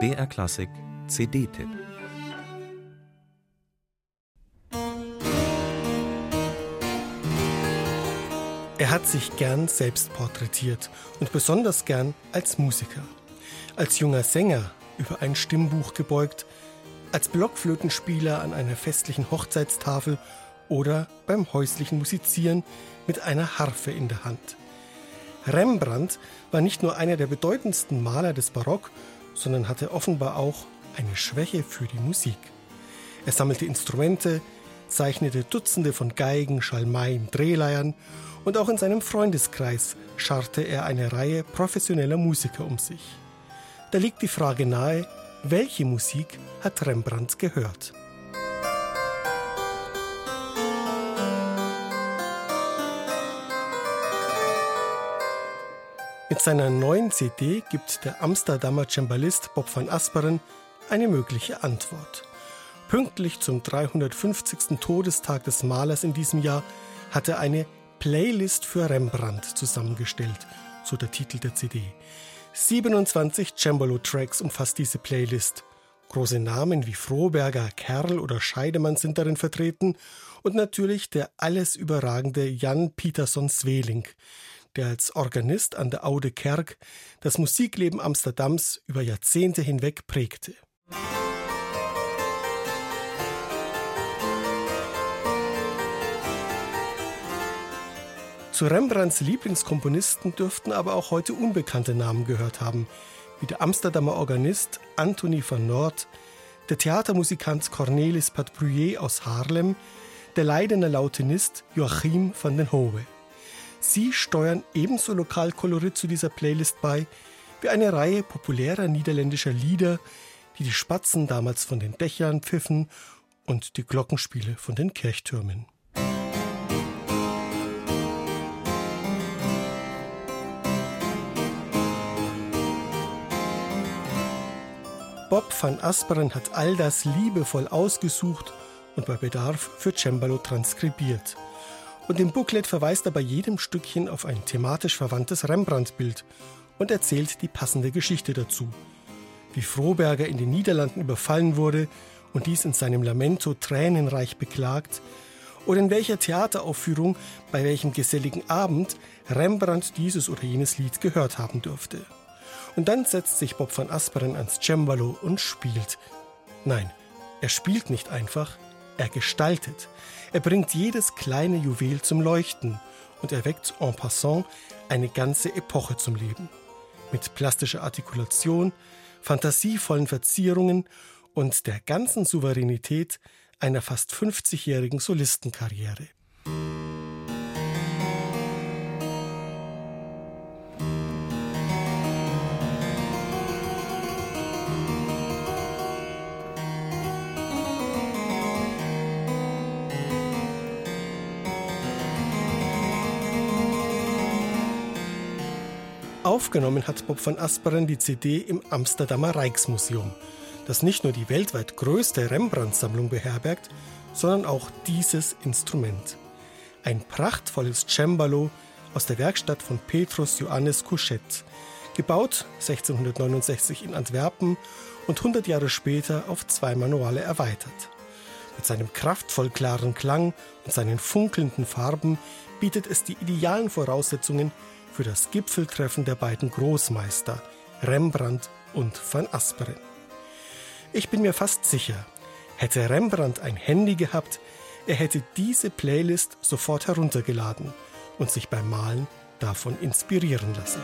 BR Klassik CD-Tipp Er hat sich gern selbst porträtiert und besonders gern als Musiker. Als junger Sänger über ein Stimmbuch gebeugt, als Blockflötenspieler an einer festlichen Hochzeitstafel oder beim häuslichen Musizieren mit einer Harfe in der Hand. Rembrandt war nicht nur einer der bedeutendsten Maler des Barock, sondern hatte offenbar auch eine Schwäche für die Musik. Er sammelte Instrumente, zeichnete Dutzende von Geigen, Schalmeien, Drehleiern und auch in seinem Freundeskreis scharrte er eine Reihe professioneller Musiker um sich. Da liegt die Frage nahe, welche Musik hat Rembrandt gehört? Mit seiner neuen CD gibt der Amsterdamer Cembalist Bob van Asperen eine mögliche Antwort. Pünktlich zum 350. Todestag des Malers in diesem Jahr hat er eine Playlist für Rembrandt zusammengestellt, so der Titel der CD. 27 Cembalo-Tracks umfasst diese Playlist. Große Namen wie Froberger, Kerl oder Scheidemann sind darin vertreten und natürlich der alles überragende Jan Pietersson Sveling, der als Organist an der Aude Kerk das Musikleben Amsterdams über Jahrzehnte hinweg prägte. Zu Rembrandts Lieblingskomponisten dürften aber auch heute unbekannte Namen gehört haben, wie der Amsterdamer Organist Anthony van Noort, der Theatermusikant Cornelis Patbrouillet aus Haarlem, der Leidener Lautenist Joachim van den Howe. Sie steuern ebenso Lokalkolorit zu dieser Playlist bei, wie eine Reihe populärer niederländischer Lieder, die die Spatzen damals von den Dächern pfiffen und die Glockenspiele von den Kirchtürmen. Bob van Asperen hat all das liebevoll ausgesucht und bei Bedarf für Cembalo transkribiert. Und im Booklet verweist er bei jedem Stückchen auf ein thematisch verwandtes Rembrandt-Bild und erzählt die passende Geschichte dazu. Wie Froberger in den Niederlanden überfallen wurde und dies in seinem Lamento tränenreich beklagt, oder in welcher Theateraufführung, bei welchem geselligen Abend Rembrandt dieses oder jenes Lied gehört haben dürfte. Und dann setzt sich Bob van Asperen ans Cembalo und spielt. Nein, er spielt nicht einfach, er gestaltet. Er bringt jedes kleine Juwel zum Leuchten und erweckt en passant eine ganze Epoche zum Leben. Mit plastischer Artikulation, fantasievollen Verzierungen und der ganzen Souveränität einer fast 50-jährigen Solistenkarriere. Aufgenommen hat Bob van Asperen die CD im Amsterdamer Rijksmuseum, das nicht nur die weltweit größte Rembrandt-Sammlung beherbergt, sondern auch dieses Instrument. Ein prachtvolles Cembalo aus der Werkstatt von Petrus Johannes Couchet, gebaut 1669 in Antwerpen und 100 Jahre später auf zwei Manuale erweitert. Mit seinem kraftvoll klaren Klang und seinen funkelnden Farben bietet es die idealen Voraussetzungen für das Gipfeltreffen der beiden Großmeister Rembrandt und van Asperen. Ich bin mir fast sicher, hätte Rembrandt ein Handy gehabt, er hätte diese Playlist sofort heruntergeladen und sich beim Malen davon inspirieren lassen.